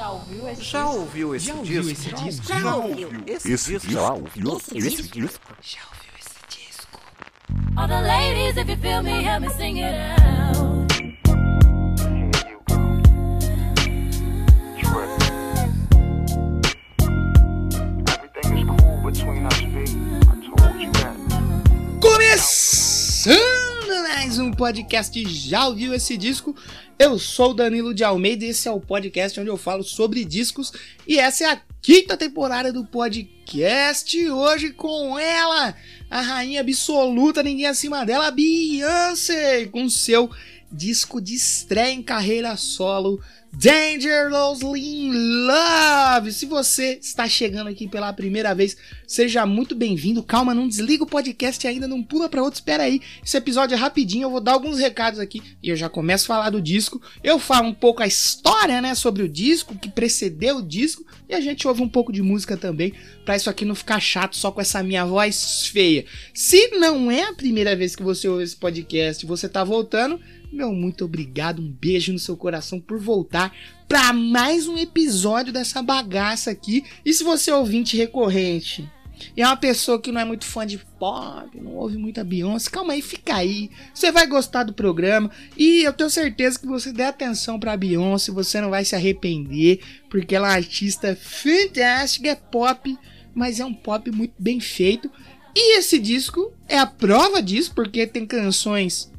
Já ouviu esse Já disco? ouviu esse Já disco? ouviu esse disco? Já ouviu esse Esse disco? já ouviu esse disco? Já ouviu esse disco? All the ladies, if you feel me, help me sing it out. Podcast Já ouviu esse disco? Eu sou o Danilo de Almeida e esse é o podcast onde eu falo sobre discos e essa é a quinta temporada do podcast. Hoje com ela, a rainha absoluta, ninguém acima dela, Beyoncé, com seu disco de estreia em carreira solo. Dangerously in Love. Se você está chegando aqui pela primeira vez, seja muito bem-vindo. Calma, não desliga o podcast ainda, não pula para outro. Espera aí. Esse episódio é rapidinho, eu vou dar alguns recados aqui e eu já começo a falar do disco. Eu falo um pouco a história, né, sobre o disco, que precedeu o disco e a gente ouve um pouco de música também, para isso aqui não ficar chato só com essa minha voz feia. Se não é a primeira vez que você ouve esse podcast você tá voltando, meu muito obrigado, um beijo no seu coração por voltar para mais um episódio dessa bagaça aqui. E se você é ouvinte recorrente e é uma pessoa que não é muito fã de pop, não ouve muita Beyoncé, calma aí, fica aí. Você vai gostar do programa e eu tenho certeza que você der atenção pra Beyoncé, você não vai se arrepender, porque ela é uma artista fantástica, é pop, mas é um pop muito bem feito. E esse disco é a prova disso, porque tem canções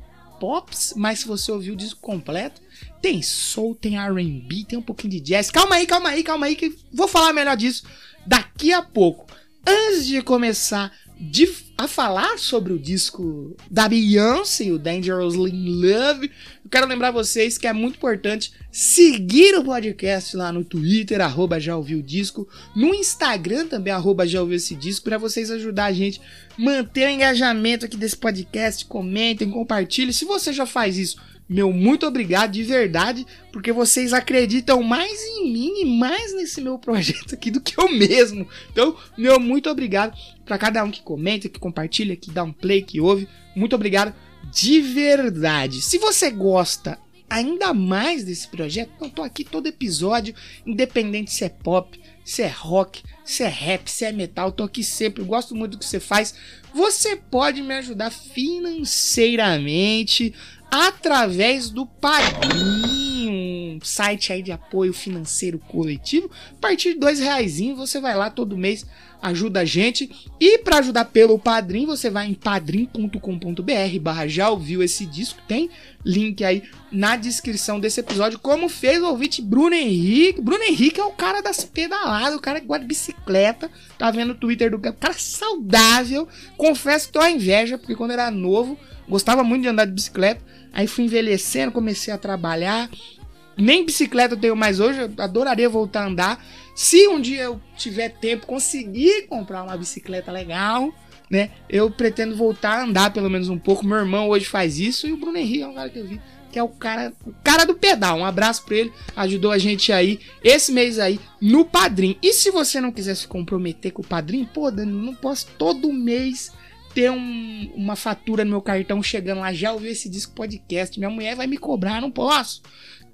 pops, mas se você ouvir o disco completo, tem soul, tem R&B, tem um pouquinho de jazz. Calma aí, calma aí, calma aí, que vou falar melhor disso daqui a pouco. Antes de começar de, a falar sobre o disco da Beyoncé, o Dangerously in Love, quero lembrar vocês que é muito importante seguir o podcast lá no Twitter, arroba já ouviu disco, no Instagram também, arroba já ouviu esse disco, para vocês ajudar a gente manter o engajamento aqui desse podcast, comentem, compartilhem. Se você já faz isso, meu muito obrigado de verdade, porque vocês acreditam mais em mim e mais nesse meu projeto aqui do que eu mesmo. Então, meu muito obrigado para cada um que comenta, que compartilha, que dá um play, que ouve. Muito obrigado de verdade. Se você gosta ainda mais desse projeto, eu tô aqui todo episódio, independente se é pop, se é rock, se é rap, se é metal, tô aqui sempre, gosto muito do que você faz. Você pode me ajudar financeiramente através do Padrim, um site aí de apoio financeiro coletivo. A partir de dois reais você vai lá todo mês, ajuda a gente. E para ajudar pelo Padrim, você vai em padrim.com.br já ouviu esse disco, tem link aí na descrição desse episódio, como fez o ouvinte Bruno Henrique. Bruno Henrique é o cara das pedaladas, o cara que de bicicleta, tá vendo o Twitter do cara, cara saudável. Confesso que tô a inveja, porque quando era novo, gostava muito de andar de bicicleta. Aí fui envelhecendo, comecei a trabalhar. Nem bicicleta eu tenho mais hoje, eu adoraria voltar a andar. Se um dia eu tiver tempo, conseguir comprar uma bicicleta legal, né? Eu pretendo voltar a andar pelo menos um pouco. Meu irmão hoje faz isso e o Bruno Henrique é um cara que eu vi, que é o cara, o cara do pedal. Um abraço pra ele, ajudou a gente aí esse mês aí no Padrim. E se você não quiser se comprometer com o Padrim, pô, Dani, não posso todo mês ter um- uma fatura no meu cartão chegando lá, já ouviu esse disco podcast, minha mulher vai me cobrar, não posso.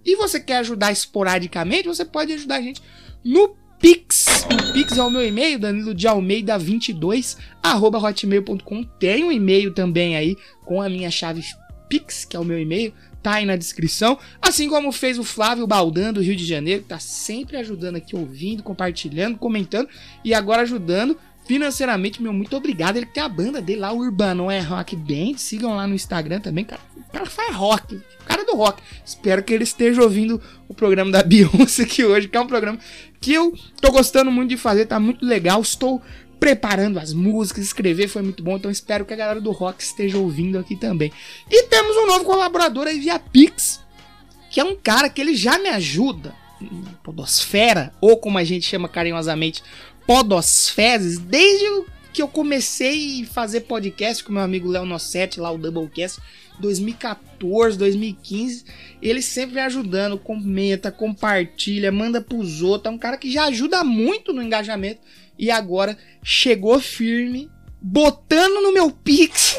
E você quer ajudar esporadicamente, você pode ajudar a gente no Pix. O Pix é o meu e-mail, Danilo de Almeida 22, arroba hotmail.com. Tem um e-mail também aí com a minha chave Pix, que é o meu e-mail, tá aí na descrição. Assim como fez o Flávio Baldan do Rio de Janeiro, que tá sempre ajudando aqui, ouvindo, compartilhando, comentando e agora ajudando financeiramente. Meu muito obrigado. Ele tem a banda dele lá, o Urbano é Rock Band. Sigam lá no Instagram também, cara. O cara faz rock, o cara do rock. Espero que ele esteja ouvindo o programa da Beyoncé aqui hoje, que é um programa que eu tô gostando muito de fazer, tá muito legal. Estou preparando as músicas, escrever foi muito bom, então espero que a galera do rock esteja ouvindo aqui também. E temos um novo colaborador aí via Pix, que é um cara que ele já me ajuda, Podosfera, ou como a gente chama carinhosamente, Podosfezes, desde que eu comecei a fazer podcast com meu amigo Léo Nossetti, lá o Doublecast, 2014, 2015, ele sempre vem ajudando, comenta, compartilha, manda pros outros, é um cara que já ajuda muito no engajamento e agora chegou firme botando no meu Pix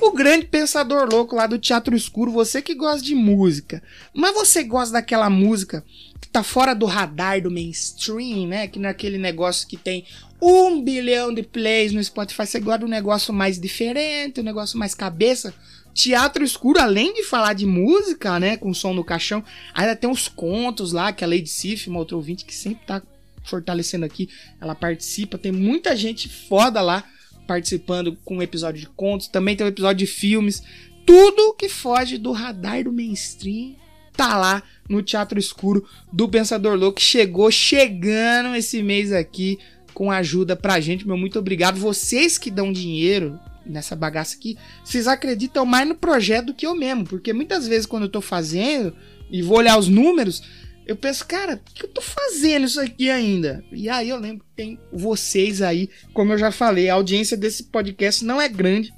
o grande pensador louco lá do Teatro Escuro. Você que gosta de música, mas você gosta daquela música que tá fora do radar do mainstream, né? Que naquele negócio que tem um bilhão de plays no Spotify. Você gosta de um negócio mais diferente, um negócio mais cabeça. Teatro Escuro, além de falar de música, né, com som no caixão, ainda tem uns contos lá, que a Lady Sif, uma outra ouvinte que sempre tá fortalecendo aqui, ela participa, tem muita gente foda lá participando com um episódio de contos, também tem um episódio de filmes, tudo que foge do radar do mainstream tá lá no Teatro Escuro do Pensador Louco, chegou chegando esse mês aqui com ajuda pra gente, meu muito obrigado, vocês que dão dinheiro nessa bagaça aqui, vocês acreditam mais no projeto do que eu mesmo, porque muitas vezes quando eu tô fazendo e vou olhar os números, eu penso, cara, por que eu tô fazendo isso aqui ainda? E aí eu lembro que tem vocês aí, como eu já falei, a audiência desse podcast não é grande,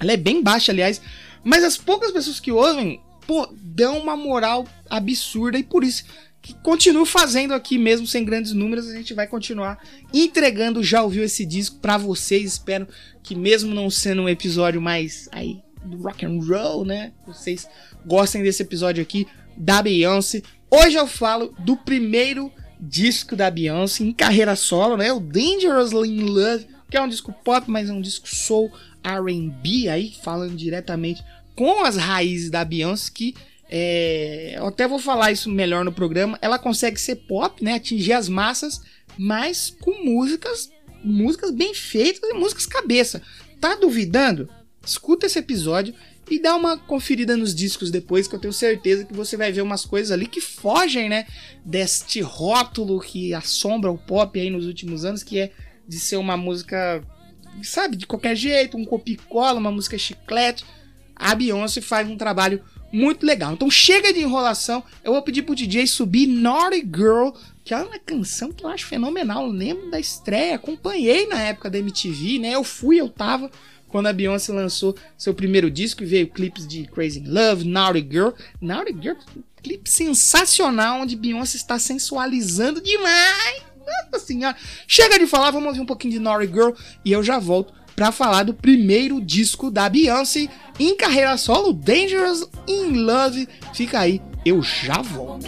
ela é bem baixa, aliás, mas as poucas pessoas que ouvem, pô, dão uma moral absurda e por isso que continuo fazendo aqui mesmo sem grandes números, a gente vai continuar entregando já ouviu esse disco para vocês. Espero que mesmo não sendo um episódio mais aí do rock and roll, né, vocês gostem desse episódio aqui da Beyoncé. Hoje eu falo do primeiro disco da Beyoncé em carreira solo, né, o Dangerously in Love, que é um disco pop, mas é um disco soul R&B aí, falando diretamente com as raízes da Beyoncé que é, eu até vou falar isso melhor no programa. Ela consegue ser pop, né? Atingir as massas, mas com músicas, músicas bem feitas e músicas cabeça. Tá duvidando? Escuta esse episódio e dá uma conferida nos discos depois, que eu tenho certeza que você vai ver umas coisas ali que fogem, né? Deste rótulo que assombra o pop aí nos últimos anos, que é de ser uma música, sabe, de qualquer jeito, um copia-cola, uma música chiclete. A Beyoncé faz um trabalho muito legal. Então chega de enrolação, eu vou pedir pro DJ subir Naughty Girl, que é uma canção que eu acho fenomenal. Eu lembro da estreia, acompanhei na época da MTV, né? Eu fui, eu tava quando a Beyoncé lançou seu primeiro disco e veio clipes de Crazy in Love, Naughty Girl. Naughty Girl, clipe sensacional onde Beyoncé está sensualizando demais. Nossa senhora. Chega de falar, vamos ouvir um pouquinho de Naughty Girl e eu já volto para falar do primeiro disco da Beyoncé em carreira solo, Dangerous in Love. Fica aí, eu já volto.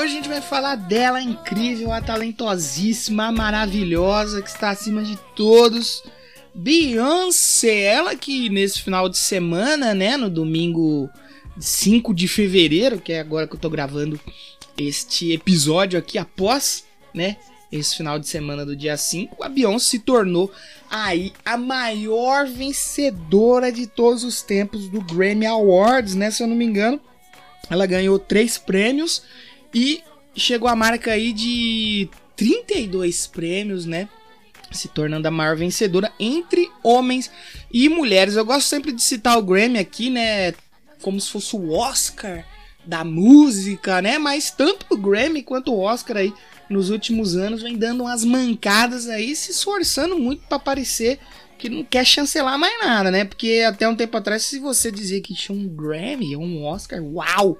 Hoje, a gente vai falar dela, a incrível, a talentosíssima, a maravilhosa, que está acima de todos. Beyoncé, ela que nesse final de semana, né, no domingo 5 de fevereiro, que é agora que eu tô gravando este episódio aqui após, né, esse final de semana do dia 5, a Beyoncé se tornou aí a maior vencedora de todos os tempos do Grammy Awards, né, se eu não me engano. Ela ganhou três prêmios e chegou a marca aí de 32 prêmios, né? Se tornando a maior vencedora entre homens e mulheres. Eu gosto sempre de citar o Grammy aqui, né? Como se fosse o Oscar da música, né? Mas tanto o Grammy quanto o Oscar aí nos últimos anos vem dando umas mancadas aí, se esforçando muito para parecer que não quer chancelar mais nada, né? Porque até um tempo atrás, se você dizia que tinha um Grammy ou um Oscar, uau!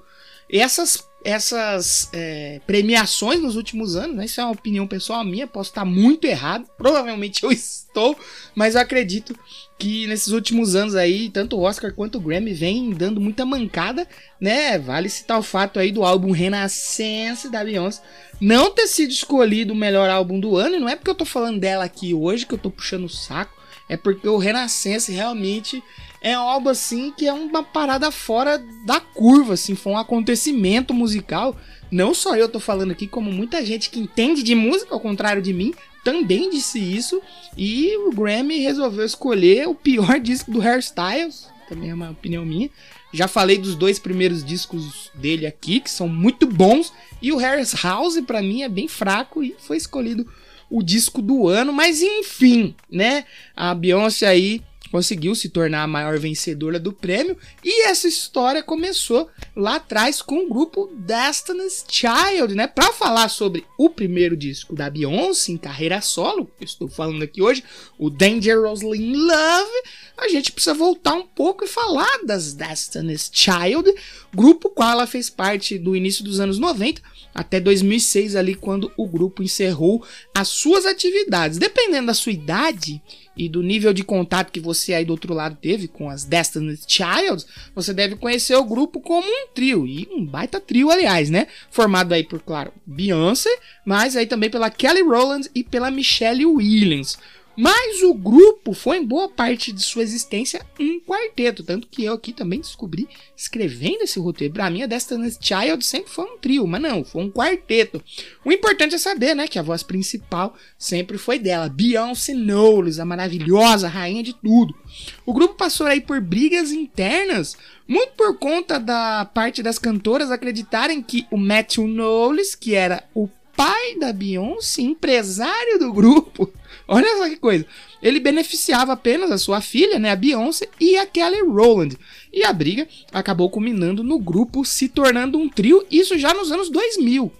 Essas, essas é, premiações nos últimos anos, né? Isso é uma opinião pessoal minha, posso estar muito errado, provavelmente eu estou, mas eu acredito que nesses últimos anos aí, tanto o Oscar quanto o Grammy vem dando muita mancada, né? Vale citar o fato aí do álbum Renaissance da Beyoncé não ter sido escolhido o melhor álbum do ano, e não é porque eu tô falando dela aqui hoje que eu tô puxando o saco, é porque o Renascença realmente é algo assim que é uma parada fora da curva, assim, foi um acontecimento musical. Não só eu tô falando aqui, como muita gente que entende de música, ao contrário de mim, também disse isso. E o Grammy resolveu escolher o pior disco do Hairstyles, também é uma opinião minha. Já falei dos dois primeiros discos dele aqui, que são muito bons, e o Harris House para mim é bem fraco e foi escolhido o disco do ano, mas enfim, né? A Beyoncé aí conseguiu se tornar a maior vencedora do prêmio e essa história começou lá atrás com o grupo Destiny's Child, né? Para falar sobre o primeiro disco da Beyoncé em carreira solo, que eu estou falando aqui hoje, o Dangerously in Love, a gente precisa voltar um pouco e falar das Destiny's Child, grupo qual ela fez parte do início dos anos 90 até 2006 ali quando o grupo encerrou as suas atividades. Dependendo da sua idade, e do nível de contato que você aí do outro lado teve com as Destiny's Child, você deve conhecer o grupo como um trio, e um baita trio, aliás, né? Formado aí por, claro, Beyoncé, mas aí também pela Kelly Rowland e pela Michelle Williams. Mas o grupo foi em boa parte de sua existência um quarteto, tanto que eu aqui também descobri escrevendo esse roteiro. Pra mim, a Destiny's Child sempre foi um trio, mas não, foi um quarteto. O importante é saber, né, que a voz principal sempre foi dela, Beyoncé Knowles, a maravilhosa rainha de tudo. O grupo passou aí por brigas internas, muito por conta da parte das cantoras acreditarem que o Matthew Knowles, que era o pai da Beyoncé, empresário do grupo, Olha só que coisa. Ele beneficiava apenas a sua filha, né, a Beyoncé, e a Kelly Rowland. E a briga acabou culminando no grupo se tornando um trio, isso já nos anos 2000.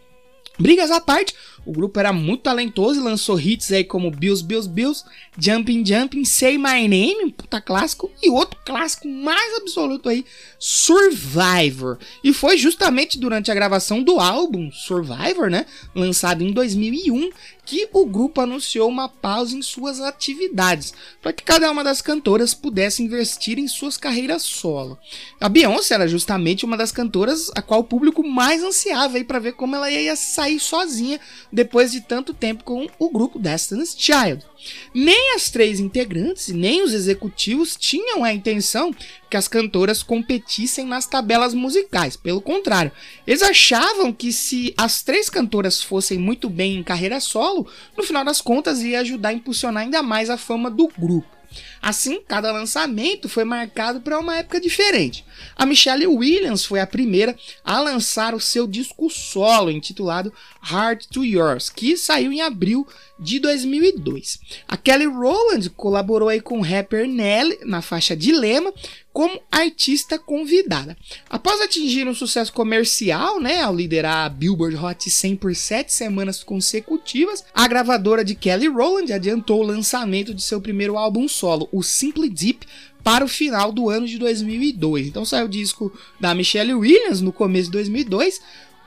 Brigas à parte, o grupo era muito talentoso e lançou hits aí como Bills, Bills, Bills, Jumping, Jumping, Say My Name, um puta clássico, e outro clássico mais absoluto aí, Survivor. E foi justamente durante a gravação do álbum Survivor, né, lançado em 2001, que o grupo anunciou uma pausa em suas atividades, para que cada uma das cantoras pudesse investir em suas carreiras solo. A Beyoncé era justamente uma das cantoras a qual o público mais ansiava para ver como ela ia sair sozinha depois de tanto tempo com o grupo Destiny's Child. Nem as três integrantes nem os executivos tinham a intenção que as cantoras competissem nas tabelas musicais. Pelo contrário, eles achavam que se as três cantoras fossem muito bem em carreira solo, no final das contas ia ajudar a impulsionar ainda mais a fama do grupo. Assim, cada lançamento foi marcado para uma época diferente. A Michelle Williams foi a primeira a lançar o seu disco solo intitulado Heart to Yours, que saiu em abril de 2002. A Kelly Rowland colaborou aí com o rapper Nelly na faixa Dilema como artista convidada. Após atingir um sucesso comercial, né, ao liderar a Billboard Hot 100 por sete semanas consecutivas, a gravadora de Kelly Rowland adiantou o lançamento de seu primeiro álbum solo, o Simply Deep, para o final do ano de 2002. Então saiu o disco da Michelle Williams no começo de 2002,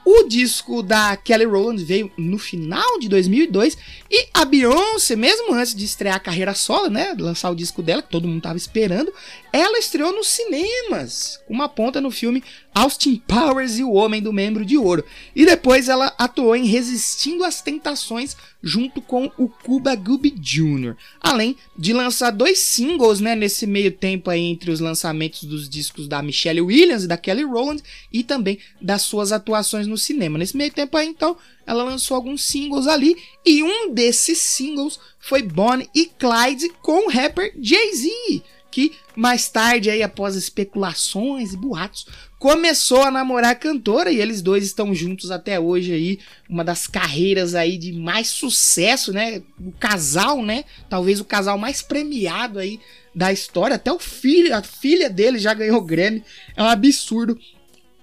o disco da Kelly Rowland veio no final de 2002 e a Beyoncé, mesmo antes de estrear a carreira solo, né, lançar o disco dela que todo mundo estava esperando, ela estreou nos cinemas, uma ponta no filme Austin Powers e o Homem do Membro de Ouro. E depois ela atuou em Resistindo às Tentações junto com o Cuba Gooding Jr. Além de lançar dois singles, né, nesse meio tempo aí entre os lançamentos dos discos da Michelle Williams e da Kelly Rowland e também das suas atuações no cinema. Nesse meio tempo aí, então, ela lançou alguns singles ali e um desses singles foi Bonnie e Clyde com o rapper Jay-Z que mais tarde, aí, após especulações e boatos, começou a namorar a cantora e eles dois estão juntos até hoje aí, uma das carreiras aí de mais sucesso, né? O casal, né? Talvez o casal mais premiado aí da história, até o filho, a filha dele já ganhou Grammy. É um absurdo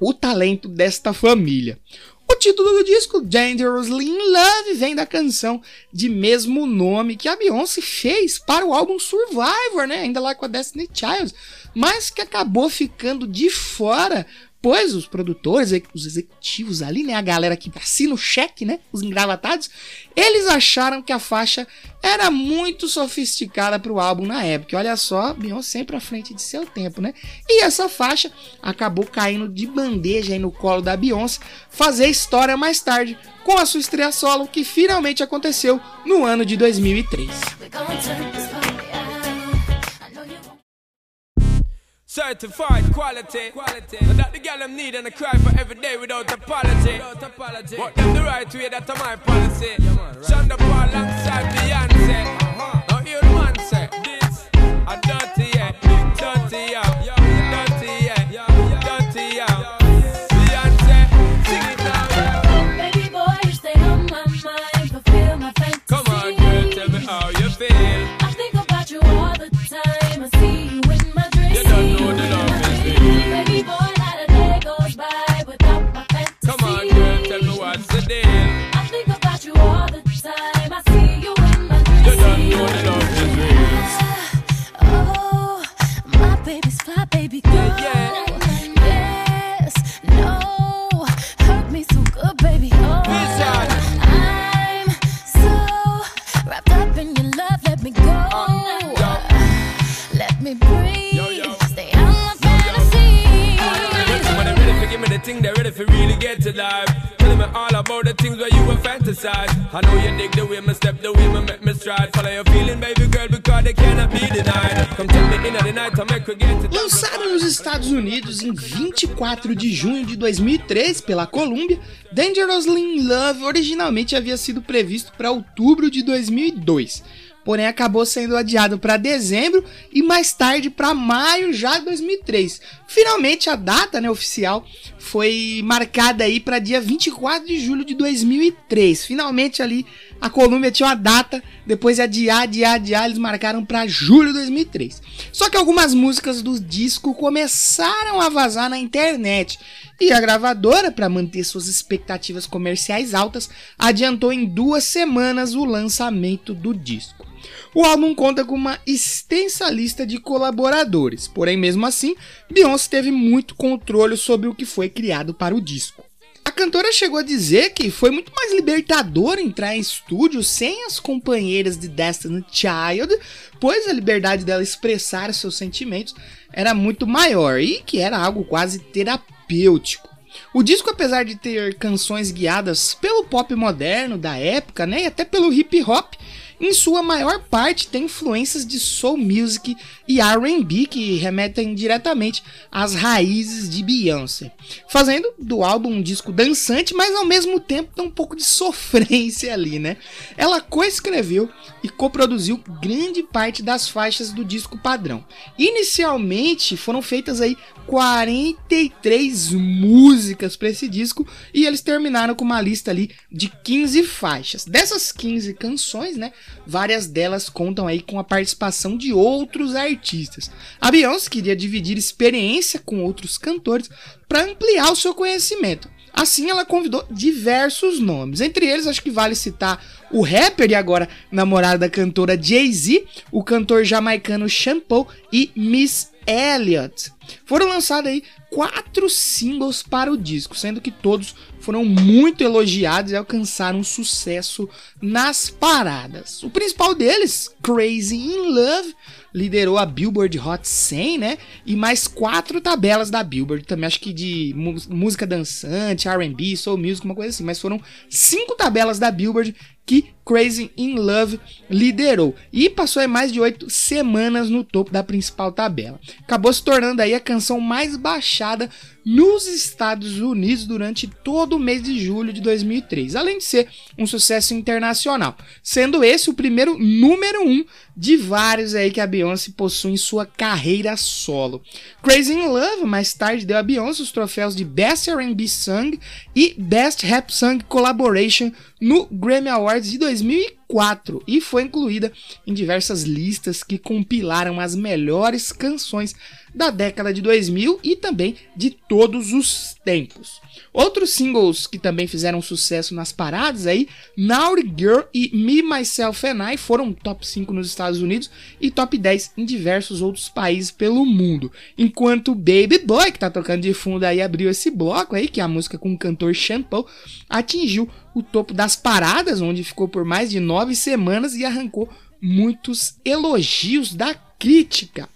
o talento desta família. O título do disco, Dangerously in Love, vem da canção de mesmo nome que a Beyoncé fez para o álbum Survivor, né? Ainda lá com a Destiny Child, mas que acabou ficando de fora Pois os produtores, os executivos ali, né, a galera que assina o cheque, né, os engravatados, eles acharam que a faixa era muito sofisticada para o álbum na época. Olha só, Beyoncé sempre à frente de seu tempo, né? E essa faixa acabou caindo de bandeja aí no colo da Beyoncé, fazer história mais tarde com a sua estreia solo que finalmente aconteceu no ano de 2003. Certified quality. quality. And that the girl them need and I cry for every day without apology. Without apology. But them the right way, that's my policy. Yeah, man, right. Shonda Paul alongside Beyonce. Uh-huh. Now you the man say this. A dirty Unidos em 24 de junho de 2003 pela Columbia, Dangerously in Love originalmente havia sido previsto para outubro de 2002, porém acabou sendo adiado para dezembro e mais tarde para maio já de 2003. Finalmente a data né, oficial foi marcada aí para dia 24 de julho de 2003. Finalmente ali a Columbia tinha uma data, depois de adiar, adiar, adiar, eles marcaram para julho de 2003. Só que algumas músicas do disco começaram a vazar na internet e a gravadora, para manter suas expectativas comerciais altas, adiantou em duas semanas o lançamento do disco. O álbum conta com uma extensa lista de colaboradores, porém, mesmo assim, Beyoncé teve muito controle sobre o que foi criado para o disco. A cantora chegou a dizer que foi muito mais libertador entrar em estúdio sem as companheiras de Destiny Child, pois a liberdade dela expressar seus sentimentos era muito maior e que era algo quase terapêutico. O disco, apesar de ter canções guiadas pelo pop moderno da época, né, e até pelo hip hop, em sua maior parte tem influências de soul music e R&B que remetem diretamente às raízes de Beyoncé, fazendo do álbum um disco dançante, mas ao mesmo tempo tem um pouco de sofrência ali, né? Ela coescreveu e coproduziu grande parte das faixas do disco padrão. Inicialmente foram feitas aí 43 músicas para esse disco e eles terminaram com uma lista ali de 15 faixas. Dessas 15 canções, né, várias delas contam aí com a participação de outros artistas. A Beyoncé queria dividir experiência com outros cantores para ampliar o seu conhecimento. Assim, ela convidou diversos nomes. Entre eles, acho que vale citar o rapper e agora namorado da cantora Jay-Z, o cantor jamaicano Shampoo e Miss Elliott. Foram lançados aí quatro singles para o disco, sendo que todos foram muito elogiados e alcançaram sucesso nas paradas. O principal deles, Crazy in Love, liderou a Billboard Hot 100, né? E mais quatro tabelas da Billboard, também acho que de música dançante, R&B, soul music, uma coisa assim, mas foram cinco tabelas da Billboard que Crazy in Love liderou e passou aí mais de oito semanas no topo da principal tabela. Acabou se tornando aí a canção mais baixada nos Estados Unidos durante todo o mês de julho de 2003, além de ser um sucesso internacional, sendo esse o primeiro número um de vários aí que a Beyoncé possui em sua carreira solo. Crazy in Love mais tarde deu a Beyoncé os troféus de Best R&B Song e Best Rap Song Collaboration no Grammy Awards de 2004 e foi incluída em diversas listas que compilaram as melhores canções da década de 2000 e também de todos os tempos. Outros singles que também fizeram sucesso nas paradas aí, Naughty Girl e Me, Myself and I foram top 5 nos Estados Unidos e top 10 em diversos outros países pelo mundo. Enquanto Baby Boy, que tá tocando de fundo aí, abriu esse bloco aí, que é a música com o cantor Shampoo, atingiu o topo das paradas, onde ficou por mais de nove semanas e arrancou muitos elogios da crítica.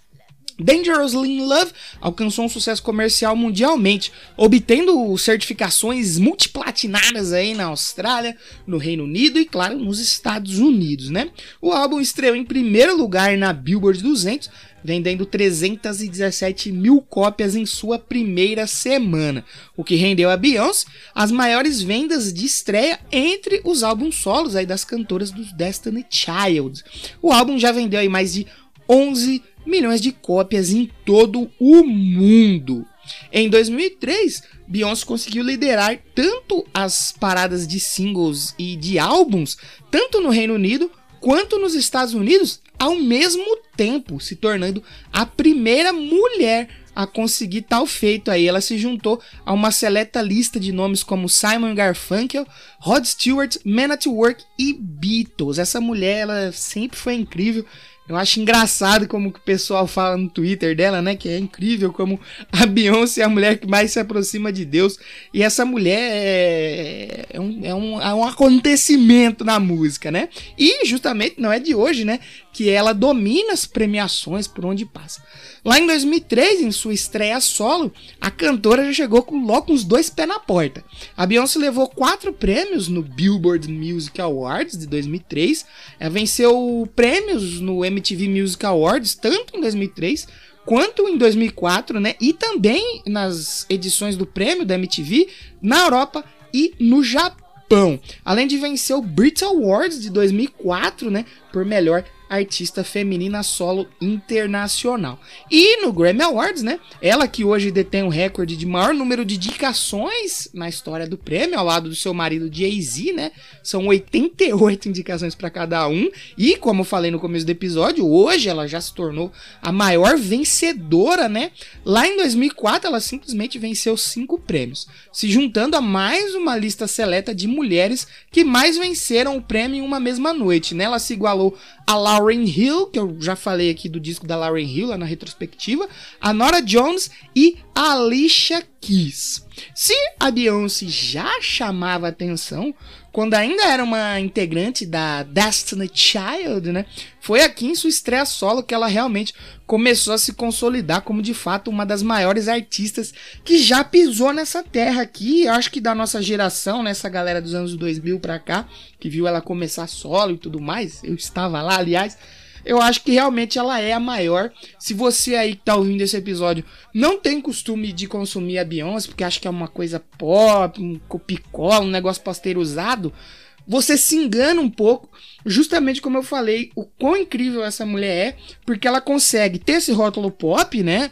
Dangerously in Love alcançou um sucesso comercial mundialmente, obtendo certificações multiplatinadas aí na Austrália, no Reino Unido e, claro, nos Estados Unidos, né? O álbum estreou em primeiro lugar na Billboard 200, vendendo 317 mil cópias em sua primeira semana, o que rendeu a Beyoncé as maiores vendas de estreia entre os álbuns solos aí das cantoras dos Destiny Child. O álbum já vendeu aí mais de 11 milhões de cópias em todo o mundo. Em 2003, Beyoncé conseguiu liderar tanto as paradas de singles e de álbuns, tanto no Reino Unido quanto nos Estados Unidos, ao mesmo tempo, se tornando a primeira mulher a conseguir tal feito aí. Ela se juntou a uma seleta lista de nomes como Simon Garfunkel, Rod Stewart, Man at Work e Beatles. Essa mulher, ela sempre foi incrível. Eu acho engraçado como que o pessoal fala no Twitter dela, né? Que é incrível como a Beyoncé é a mulher que mais se aproxima de Deus. E essa mulher é, é, um, é, um, é um acontecimento na música, né? E justamente não é de hoje, né? Que ela domina as premiações por onde passa. Lá em 2003, em sua estreia solo, a cantora já chegou com logo uns dois pés na porta. A Beyoncé levou quatro prêmios no Billboard Music Awards de 2003. Ela venceu prêmios no MTV Music Awards, tanto em 2003 quanto em 2004, né? E também nas edições do prêmio da MTV na Europa e no Japão. Além de vencer o Brit Awards de 2004, né? Por melhor artista feminina solo internacional. E no Grammy Awards, né? Ela que hoje detém o recorde de maior número de indicações na história do prêmio, ao lado do seu marido Jay-Z, né? São 88 indicações para cada um. E como falei no começo do episódio, hoje ela já se tornou a maior vencedora, né? Lá em 2004, ela simplesmente venceu cinco prêmios, se juntando a mais uma lista seleta de mulheres que mais venceram o prêmio em uma mesma noite, né? Ela se igualou a Lauren Hill, que eu já falei aqui do disco da Lauren Hill lá na retrospectiva, a Nora Jones e a Alicia Keys. Se a Beyoncé já chamava atenção quando ainda era uma integrante da Destiny Child, né? Foi aqui em sua estreia solo que ela realmente começou a se consolidar como de fato uma das maiores artistas que já pisou nessa terra aqui. Eu acho que da nossa geração, nessa galera dos anos 2000 pra cá, que viu ela começar solo e tudo mais. Eu estava lá, aliás eu acho que realmente ela é a maior. Se você aí que tá ouvindo esse episódio não tem costume de consumir a Beyoncé, porque acha que é uma coisa pop, um copicola, um negócio pasteurizado, você se engana um pouco, justamente como eu falei, o quão incrível essa mulher é, porque ela consegue ter esse rótulo pop, né?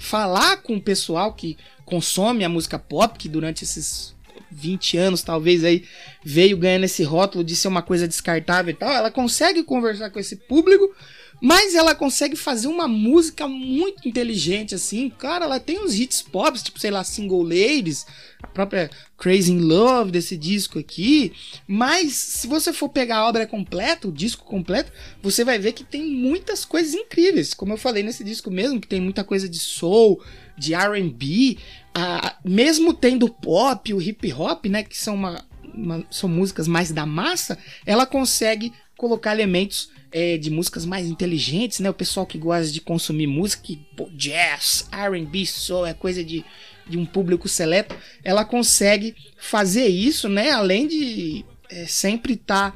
Falar com o pessoal que consome a música pop, que durante esses 20 anos, talvez aí veio ganhando esse rótulo de ser uma coisa descartável e tal, ela consegue conversar com esse público, mas ela consegue fazer uma música muito inteligente assim. Cara, ela tem uns hits pop, tipo, sei lá, Single Ladies, a própria Crazy in Love desse disco aqui. Mas se você for pegar a obra completa, o disco completo, você vai ver que tem muitas coisas incríveis. Como eu falei nesse disco mesmo, que tem muita coisa de soul, de R&B, mesmo tendo pop, o hip hop, né, que são uma- são músicas mais da massa, ela consegue colocar elementos é, de músicas mais inteligentes, né? O pessoal que gosta de consumir música, que, jazz, R&B, soul, é coisa de, de um público seleto, ela consegue fazer isso, né? Além de é, sempre estar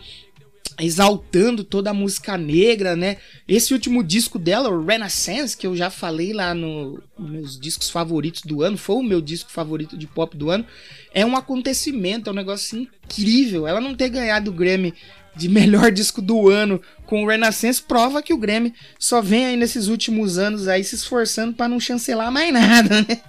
exaltando toda a música negra, né? Esse último disco dela, o Renaissance, que eu já falei lá no nos meus discos favoritos do ano, foi o meu disco favorito de pop do ano, é um acontecimento, é um negócio incrível. Ela não ter ganhado o Grammy de melhor disco do ano com o Renaissance prova que o Grammy só vem aí nesses últimos anos aí se esforçando para não chancelar mais nada, né?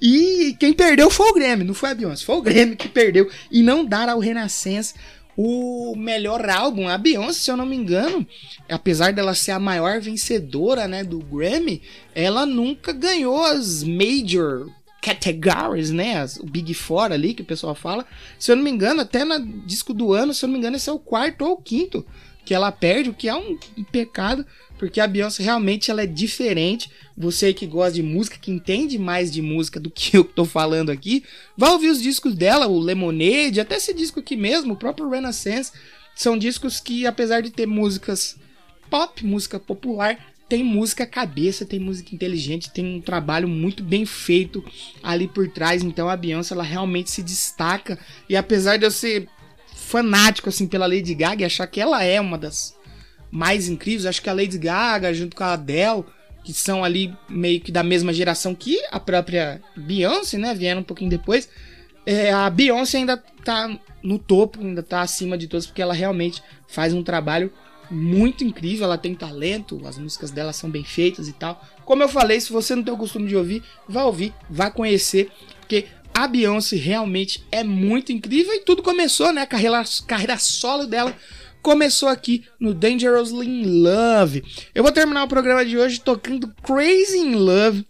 E quem perdeu foi o Grêmio, não foi a Beyoncé, foi o Grêmio que perdeu e não dar ao Renaissance o melhor álbum. A Beyoncé, se eu não me engano, apesar dela ser a maior vencedora, né, do Grammy, ela nunca ganhou as major categories, né, o Big Four ali que o pessoal fala. Se eu não me engano, até no disco do ano, se eu não me engano, esse é o quarto ou o quinto que ela perde, o que é um pecado, porque a Beyoncé realmente ela é diferente. Você que gosta de música, que entende mais de música do que eu tô falando aqui, vai ouvir os discos dela, o Lemonade, até esse disco aqui mesmo, o próprio Renaissance, são discos que apesar de ter músicas pop, música popular, tem música cabeça, tem música inteligente, tem um trabalho muito bem feito ali por trás. Então a Beyoncé ela realmente se destaca e apesar de eu ser fanático assim pela Lady Gaga e achar que ela é uma das mais incríveis. Acho que a Lady Gaga junto com a Adele, que são ali meio que da mesma geração que a própria Beyoncé, né? Vieram um pouquinho depois. É, a Beyoncé ainda tá no topo, ainda tá acima de todos, porque ela realmente faz um trabalho muito incrível, ela tem talento, as músicas dela são bem feitas e tal. Como eu falei, se você não tem o costume de ouvir, vá ouvir, vá conhecer, porque a Beyoncé realmente é muito incrível e tudo começou, né? A carreira, carreira solo dela começou aqui no Dangerously in Love. Eu vou terminar o programa de hoje tocando Crazy in Love,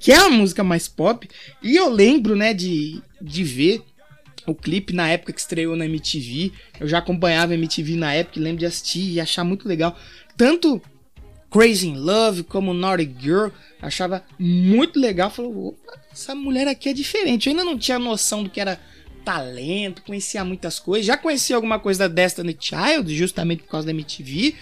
que é a música mais pop, e eu lembro, né, de, de ver o clipe na época que estreou na MTV. Eu já acompanhava a MTV na época lembro de assistir e achar muito legal. Tanto Crazy in Love como Naughty Girl, achava muito legal. Falou, essa mulher aqui é diferente. Eu ainda não tinha noção do que era talento, conhecia muitas coisas. Já conhecia alguma coisa da Destiny Child, justamente por causa da MTV.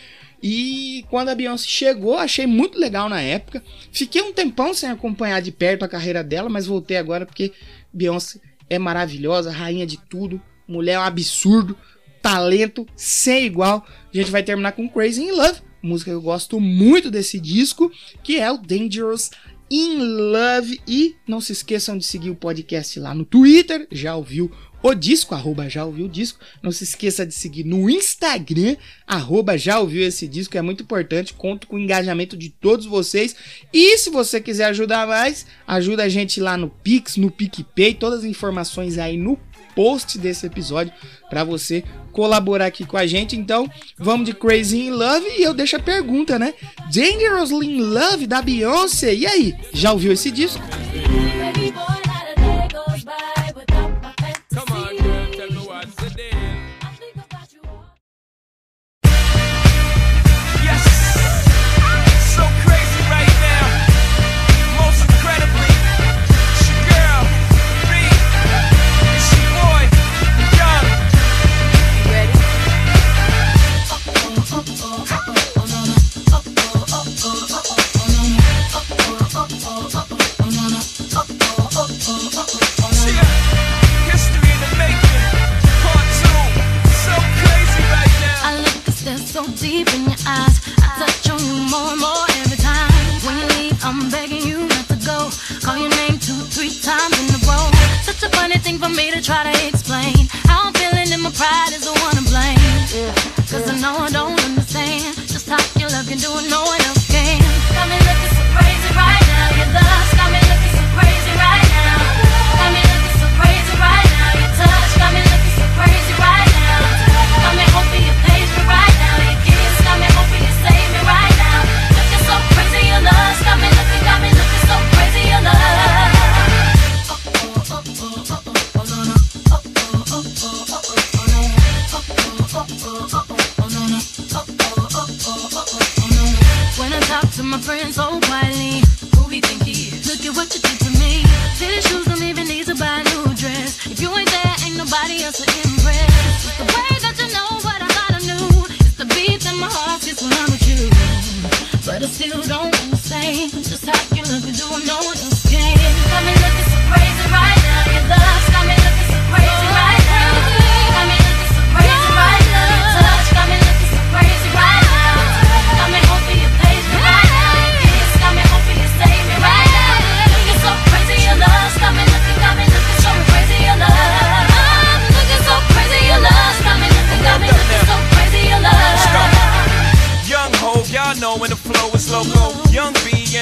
E quando a Beyoncé chegou, achei muito legal na época. Fiquei um tempão sem acompanhar de perto a carreira dela, mas voltei agora porque Beyoncé é maravilhosa, rainha de tudo, mulher é um absurdo, talento sem igual. A gente vai terminar com Crazy in Love, música que eu gosto muito desse disco, que é o Dangerous in Love. E não se esqueçam de seguir o podcast lá no Twitter, já ouviu o disco, arroba já ouviu o disco. Não se esqueça de seguir no Instagram, arroba já ouviu esse disco, é muito importante. Conto com o engajamento de todos vocês. E se você quiser ajudar mais, ajuda a gente lá no Pix, no PicPay, todas as informações aí no post desse episódio para você colaborar aqui com a gente. Então, vamos de Crazy in Love e eu deixo a pergunta, né? Dangerously in Love da Beyoncé. E aí, já ouviu esse disco?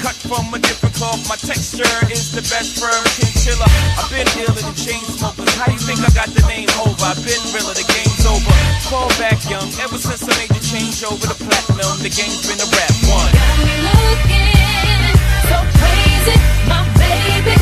Cut from a different cloth. My texture is the best firm chinchilla. I've been iller than chain smokers. How you think I got the name over? I've been realer, the game's over. Fall back young, ever since I made the change over to platinum, the game's been a rap one. Got me looking so crazy, my baby.